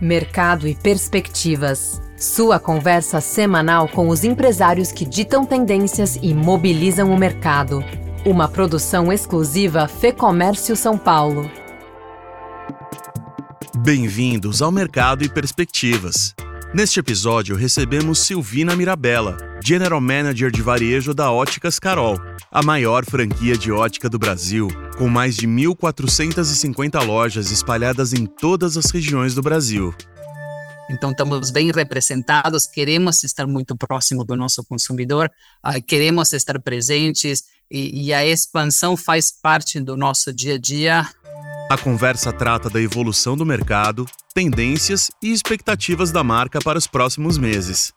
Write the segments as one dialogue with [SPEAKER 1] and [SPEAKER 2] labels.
[SPEAKER 1] Mercado e Perspectivas. Sua conversa semanal com os empresários que ditam tendências e mobilizam o mercado. Uma produção exclusiva Fê Comércio São Paulo.
[SPEAKER 2] Bem-vindos ao Mercado e Perspectivas. Neste episódio, recebemos Silvina Mirabella, General Manager de Varejo da Óticas Carol, a maior franquia de ótica do Brasil, com mais de 1.450 lojas espalhadas em todas as regiões do Brasil.
[SPEAKER 3] Então, estamos bem representados, queremos estar muito próximo do nosso consumidor, uh, queremos estar presentes e, e a expansão faz parte do nosso dia a dia
[SPEAKER 2] a conversa trata da evolução do mercado, tendências e expectativas da marca para os próximos meses.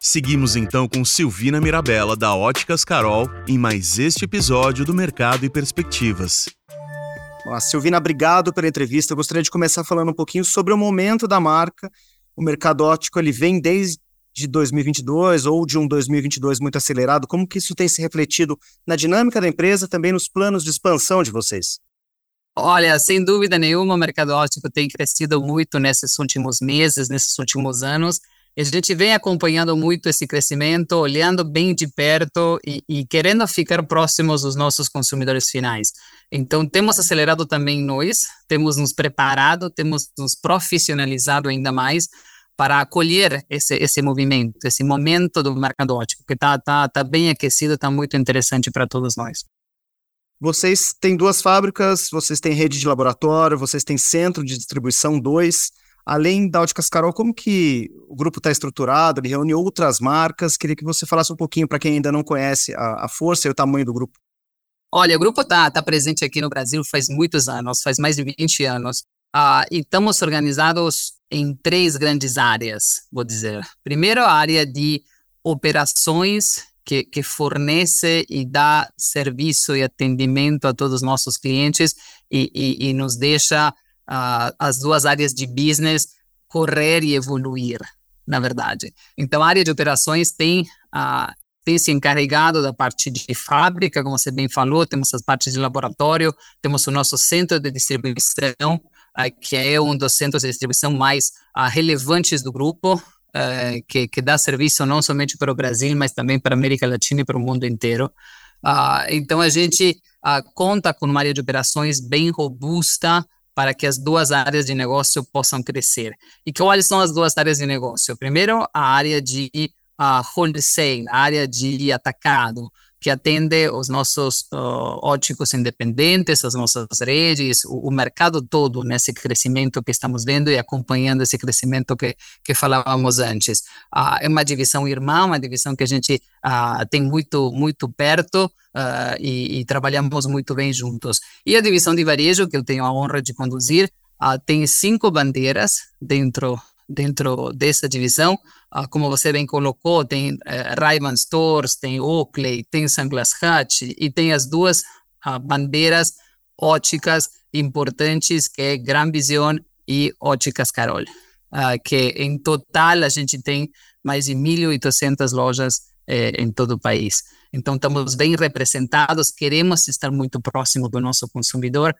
[SPEAKER 2] Seguimos então com Silvina Mirabella, da Óticas Carol, em mais este episódio do Mercado e Perspectivas.
[SPEAKER 4] Olá, Silvina, obrigado pela entrevista. Eu gostaria de começar falando um pouquinho sobre o momento da marca. O mercado óptico ele vem desde 2022 ou de um 2022 muito acelerado. Como que isso tem se refletido na dinâmica da empresa, também nos planos de expansão de vocês?
[SPEAKER 3] Olha, sem dúvida nenhuma, o mercado óptico tem crescido muito nesses últimos meses, nesses últimos anos. A gente vem acompanhando muito esse crescimento, olhando bem de perto e, e, querendo ficar próximos dos nossos consumidores finais. Então, temos acelerado também nós, temos nos preparado, temos nos profissionalizado ainda mais para acolher esse, esse movimento, esse momento do mercado óptico, que está tá, tá bem aquecido, está muito interessante para todos nós.
[SPEAKER 4] Vocês têm duas fábricas, vocês têm rede de laboratório, vocês têm centro de distribuição dois. Além da Óticas Carol, como que o grupo está estruturado? Ele reúne outras marcas. Queria que você falasse um pouquinho para quem ainda não conhece a, a, força e o tamanho do grupo.
[SPEAKER 3] Olha, o grupo está tá presente aqui no Brasil faz muitos anos, faz mais de 20 anos. Uh, e estamos organizados em três grandes áreas, vou dizer. Primeiro, a área de operações que, que fornece e dá serviço e atendimento a todos os nossos clientes e, e, e nos deixa uh, as duas áreas de business correr e evoluir, na verdade. Então, a área de operações tem, uh, tem se encarregado da parte de fábrica, como você bem falou, temos as partes de laboratório, temos o nosso centro de distribuição, uh, que é um dos centros de distribuição mais relevantes do grupo, uh, que, que, dá serviço não somente para o Brasil, mas também para a América Latina e para o mundo inteiro. Uh, então, a gente uh, conta com uma área de operações bem robusta para que as duas áreas de negócio possam crescer. E quais são as duas áreas de negócio? Primeiro, a área de uh, wholesale, a área de atacado que atende os nossos uh, óticos independentes, as nossas redes, o, o, mercado todo nesse crescimento que estamos vendo e acompanhando esse crescimento que, que falávamos antes. Uh, é uma divisão irmã, uma divisão que a gente uh, tem muito, muito perto e, e, trabalhamos muito bem juntos. E a divisão de varejo, que eu tenho a honra de conduzir, tem cinco bandeiras dentro dentro dessa divisão. Uh, como você bem colocou, tem uh, Ray-Ban Stores, tem Oakley, tem Sunglass Hut e tem as duas uh, bandeiras óticas importantes que é Gran Vision e Óticas Carol, uh, que em total a gente tem mais de 1.800 lojas eh, em todo o país. Então, estamos bem representados, queremos estar muito próximo do nosso consumidor,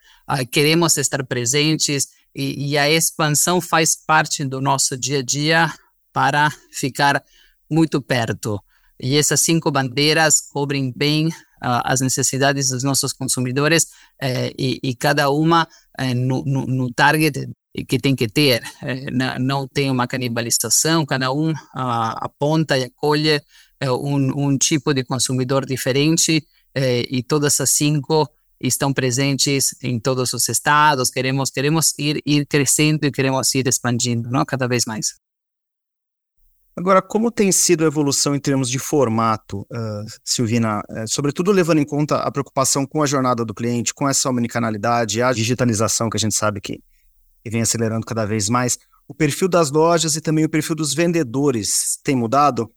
[SPEAKER 3] queremos estar presentes, e, e a expansão faz parte do nosso dia a dia para ficar muito perto. E essas cinco bandeiras cobrem bem uh, as necessidades dos nossos consumidores uh, e, e, cada uma uh, no, no, no, target que tem que ter. Eh, não, não, tem uma canibalização, cada um ah, aponta e acolhe um, um, tipo de consumidor diferente e todas as cinco estão presentes em todos os estados, queremos queremos ir, ir crescendo e queremos ir expandindo, não? cada vez mais.
[SPEAKER 4] Agora, como tem sido a evolução em termos de formato, uh, Silvina, uh, sobretudo levando em conta a preocupação com a jornada do cliente, com essa omnicanalidade, a digitalização que a gente sabe que, que vem acelerando cada vez mais, o perfil das lojas e também o perfil dos vendedores tem mudado?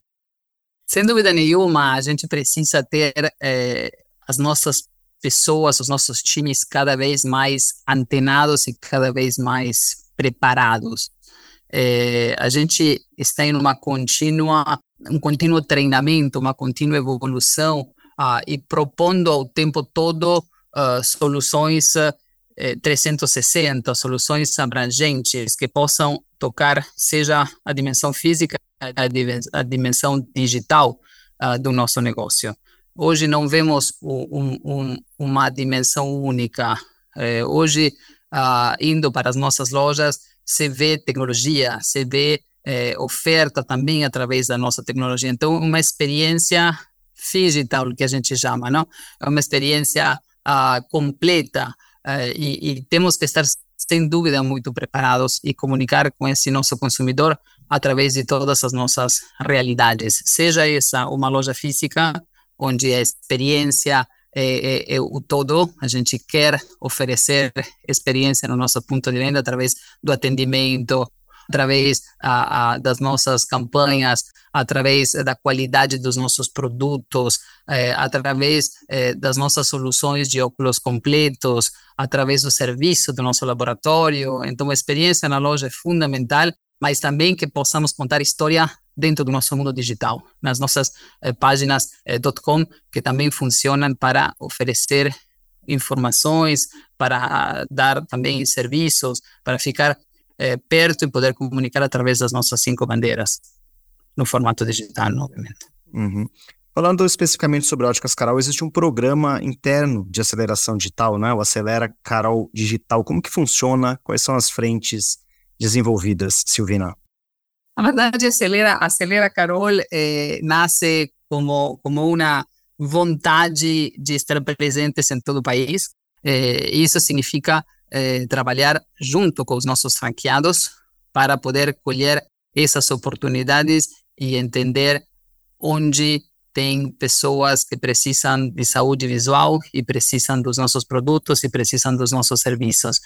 [SPEAKER 3] Sem dúvida nenhuma, a gente precisa ter eh, as nossas pessoas, os nossos times cada vez mais antenados e cada vez mais preparados. É, a gente está em uma contínua, um contínuo treinamento, uma contínua evolução uh, e propondo ao tempo todo uh, soluções uh, eh, 360, soluções abrangentes que possam tocar seja a dimensão física, a, dimensão digital uh, do nosso negócio. Hoje não vemos um, um, uma dimensão única. É, hoje, uh, indo para as nossas lojas, se vê tecnologia, se vê é, oferta também através da nossa tecnologia. Então, uma experiência digital, que a gente chama, não? É uma experiência uh, completa uh, e, e, temos que estar, sem dúvida, muito preparados e comunicar com esse nosso consumidor através de todas as nossas realidades. Seja essa uma loja física, onde a experiência é, é, é, o todo. A gente quer oferecer experiência no nosso ponto de venda através do atendimento, através a, a, das nossas campanhas, através da qualidade dos nossos produtos, é, através é, das nossas soluções de óculos completos, através do serviço do nosso laboratório. Então, a experiência na loja é fundamental, mas também que possamos contar história dentro do nosso mundo digital, nas nossas eh, páginas eh, .com, que também funcionam para oferecer informações, para dar também serviços, para ficar é, perto e poder comunicar através das nossas cinco bandeiras, no formato digital, obviamente.
[SPEAKER 4] Uhum. Falando especificamente sobre Óticas Carol, existe um programa interno de aceleração digital, né? o Acelera Carol Digital. Como que funciona? Quais são as frentes desenvolvidas, Silvina?
[SPEAKER 3] A verdade, Acelera, Acelera Carol eh, nasce como, como uma vontade de estar presentes em todo o país. Eh, isso significa eh, trabalhar junto com os nossos franqueados para poder colher essas oportunidades e entender onde tem pessoas que precisam de saúde visual e precisam dos nossos produtos e precisam dos nossos serviços.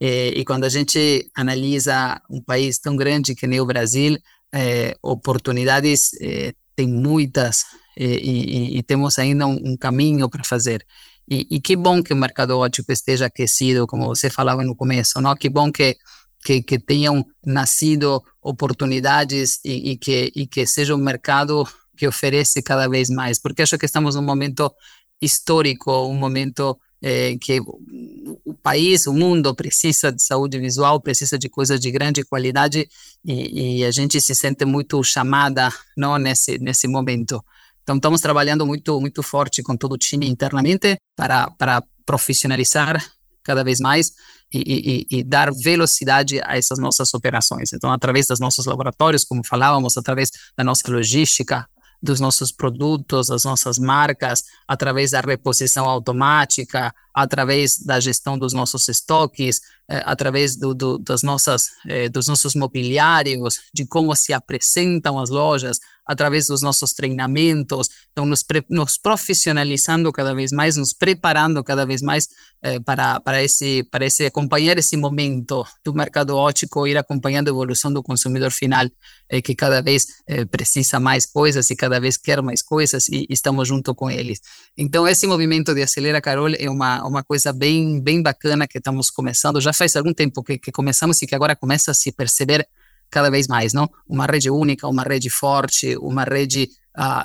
[SPEAKER 3] E, e quando a gente analisa um país tão grande que nem o Brasil, eh, oportunidades eh, tem muitas e, e, temos ainda um, um caminho para fazer. E, e, que bom que o mercado ótico esteja aquecido, como você falava no começo, não? Que bom que que, que tenham nascido oportunidades e, e, que e que seja um mercado que oferece cada vez mais, porque acho que estamos num momento histórico, um momento eh, que o país, o mundo precisa de saúde visual, precisa de coisas de grande qualidade e, e a gente se sente muito chamada, não nesse nesse momento. Então, estamos trabalhando muito, muito forte com todo o time internamente para, para profissionalizar cada vez mais e, e, e, dar velocidade a essas nossas operações. Então, através dos nossos laboratórios, como falávamos, através da nossa logística, dos nossos produtos, das nossas marcas, através da reposição automática, através da gestão dos nossos estoques, eh, através do, do, das nossas, eh, dos nossos mobiliários, de como se apresentam as lojas, através dos nossos treinamentos, então nos, nos profissionalizando cada vez mais, nos preparando cada vez mais eh, para, para, esse, para esse acompanhar esse momento do mercado ótico, ir acompanhando a evolução do consumidor final, eh, que cada vez eh, precisa mais coisas e cada vez quer mais coisas e, e estamos junto com eles. Então esse movimento de Acelera Carol é uma, uma coisa bem, bem bacana que estamos começando, já faz algum tempo que, que começamos e que agora começa a se perceber cada vez mais, não? Uma rede única, uma rede forte, uma rede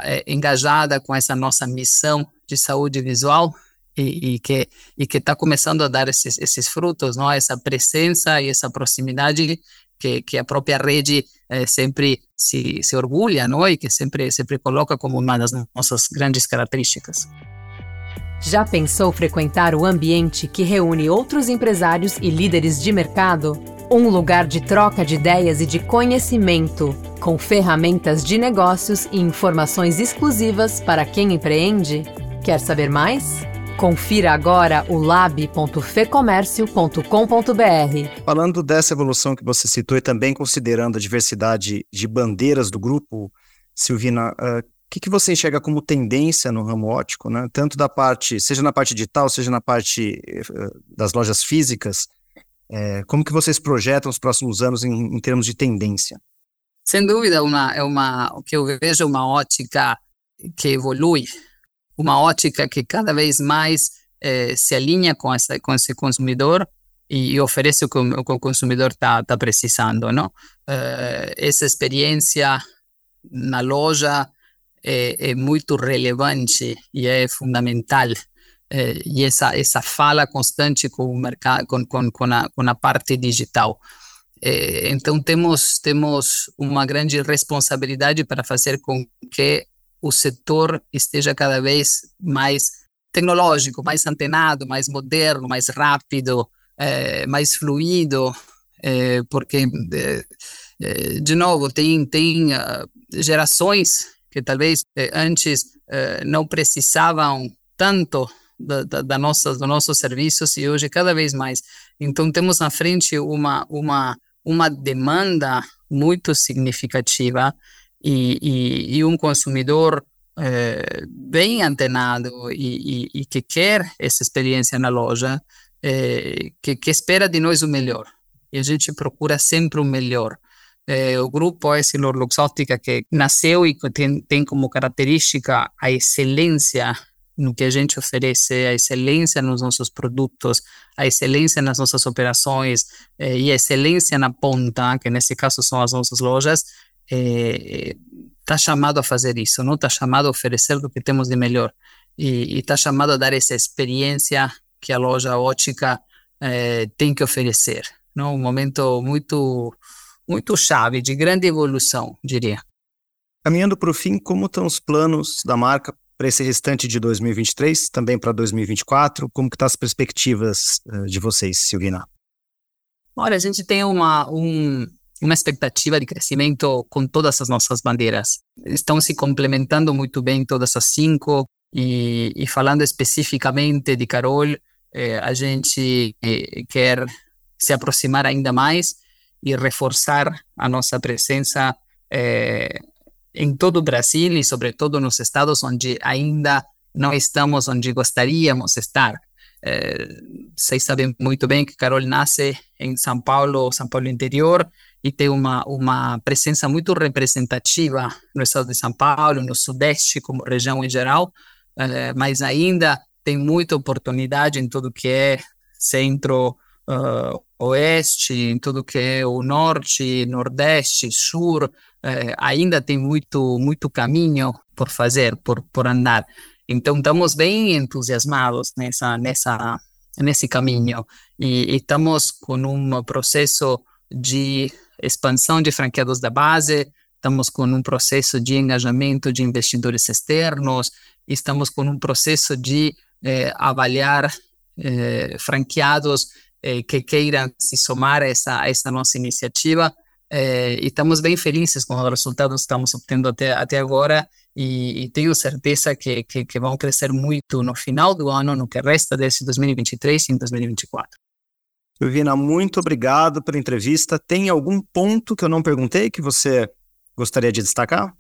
[SPEAKER 3] é, engajada com essa nossa missão de saúde visual e, e que e que está começando a dar esses, esses frutos, não? Essa presença e essa proximidade que, que a própria rede é, sempre se, se orgulha, não? E que sempre sempre coloca como uma das nossas grandes características.
[SPEAKER 1] Já pensou frequentar o ambiente que reúne outros empresários e líderes de mercado? Um lugar de troca de ideias e de conhecimento, com ferramentas de negócios e informações exclusivas para quem empreende? Quer saber mais? Confira agora o lab.fecomércio.com.br.
[SPEAKER 4] Falando dessa evolução que você citou e também considerando a diversidade de bandeiras do grupo, Silvina, o uh, que, que você enxerga como tendência no ramo ótico, né? tanto da parte, seja na parte digital, seja na parte uh, das lojas físicas, é, como que vocês projetam os próximos anos em, em termos de tendência?
[SPEAKER 3] Sem dúvida, uma, é uma, o que eu vejo é uma ótica que evolui, uma ótica que cada vez mais é, se alinha com, essa, com esse consumidor e, e oferece o que o, o consumidor está tá precisando. Não? É, essa experiência na loja é, é muito relevante e é fundamental eh, e essa essa fala constante com o mercado com, com, com, a, com a parte digital É, então temos temos uma grande responsabilidade para fazer com que o setor esteja cada vez mais tecnológico, mais antenado, mais moderno, mais rápido, é, mais fluido, é, porque é, de novo tem tem gerações que talvez antes não precisavam tanto da, da, da nossa, dos nossos serviços e hoje cada vez mais. Então temos na frente uma uma uma demanda muito significativa e, e, e um consumidor é, bem antenado e, e, que quer essa experiência na loja, é, que, que, espera de nós o melhor. E a gente procura sempre o melhor. É, o grupo Essilor Luxótica, que nasceu e tem, tem como característica a excelência no que a gente oferece, a excelência nos nossos produtos, a excelência nas nossas operações e a excelência na ponta, que nesse caso são as nossas lojas, está eh, chamado a fazer isso, não está chamado a oferecer o que temos de melhor e está chamado a dar essa experiência que a loja ótica eh, tem que oferecer, não? Um momento muito muito chave de grande evolução, diria.
[SPEAKER 4] Caminhando para o fim, como estão os planos da marca para esse restante de 2023, também para 2024? Como que estão tá as perspectivas uh, de vocês, Silvina?
[SPEAKER 3] Olha, a gente tem uma, um, uma expectativa de crescimento com todas as nossas bandeiras. Estão se complementando muito bem todas as cinco, e, e falando especificamente de Carol, eh, a gente eh, quer se aproximar ainda mais e reforçar a nossa presença eh, em todo o Brasil e, sobretudo, nos estados onde ainda não estamos onde gostaríamos estar. Vocês sabem muito bem que Carol nasce em São Paulo, São Paulo interior, e tem uma, uma presença muito representativa no estado de São Paulo, no Sudeste, como região em geral, é, mas ainda tem muita oportunidade em tudo que é centro, uh, oeste, em tudo que é o norte, nordeste, sul, é, ainda tem muito, muito caminho por fazer, por, por andar. Então, estamos bem entusiasmados nessa, nessa, nesse caminho e, e estamos com um processo de expansão de franqueados da base, estamos com um processo de engajamento de investidores externos, estamos com um processo de eh, avaliar eh, franqueados eh, que queiram se somar a essa, a essa nossa iniciativa é, e estamos bem felizes com os resultados que estamos obtendo até, até agora e, e tenho certeza que, que, que, vão crescer muito no final do ano, no que resta desse 2023 e em 2024.
[SPEAKER 4] Silvina, muito obrigado pela entrevista. Tem algum ponto que eu não perguntei que você gostaria de destacar?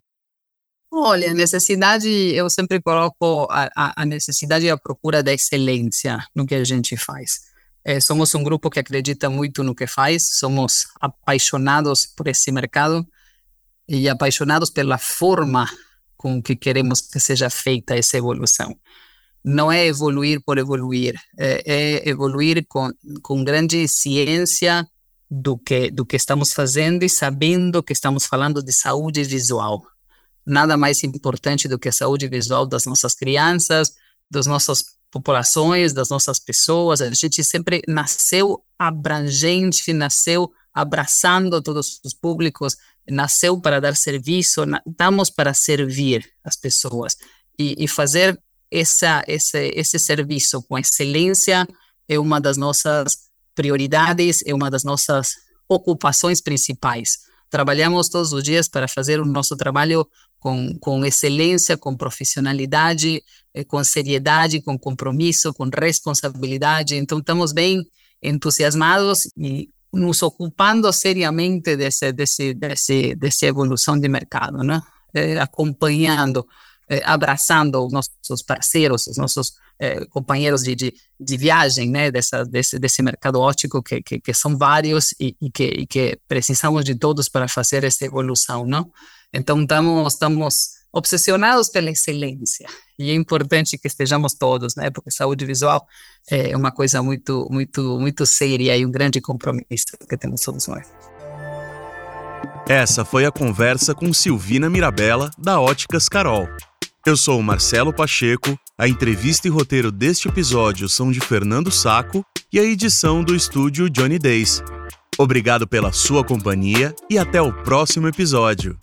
[SPEAKER 3] Olha, necessidade, eu sempre coloco a, a necessidade e a procura da excelência no que a gente faz. É, somos um grupo que acredita muito no que faz, somos apaixonados por esse mercado e apaixonados pela forma com que queremos que seja feita essa evolução. Não é evoluir por evoluir, é, é evoluir com, com grande ciência do que, do que estamos fazendo e sabendo que estamos falando de saúde visual. Nada mais importante do que a saúde visual das nossas crianças, dos nossos populações, das nossas pessoas. A gente sempre nasceu abrangente, nasceu abraçando todos os públicos, nasceu para dar serviço, estamos para servir as pessoas e, e fazer essa, esse, esse serviço com excelência é uma das nossas prioridades, é uma das nossas ocupações principais. Trabalhamos todos os dias para fazer o nosso trabalho com, com excelência, com profissionalidade, eh, com seriedade, com compromisso, com responsabilidade. Então, estamos bem entusiasmados e nos ocupando seriamente desse, desse, desse, dessa evolução de mercado, né? É, acompanhando, é, abraçando os nossos parceiros, os nossos é, companheiros de, de, de, viagem, né? Dessa, desse, desse mercado ótico, que, que, que são vários e, e, que, e que precisamos de todos para fazer essa evolução, não? Então, estamos, estamos obsessionados pela excelência e é importante que estejamos todos, né? Porque saúde visual é uma coisa muito, muito, muito séria e um grande compromisso que temos todos nós.
[SPEAKER 2] Essa foi a conversa com Silvina Mirabella, da Óticas Carol. Eu sou o Marcelo Pacheco, a entrevista e roteiro deste episódio são de Fernando Saco e a edição do estúdio Johnny Days. Obrigado pela sua companhia e até o próximo episódio.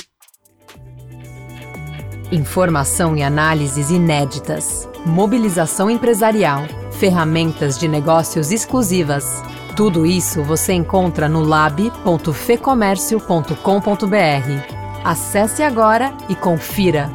[SPEAKER 1] Informação e análises inéditas, mobilização empresarial, ferramentas de negócios exclusivas. Tudo isso você encontra no lab.fecomércio.com.br. Acesse agora e confira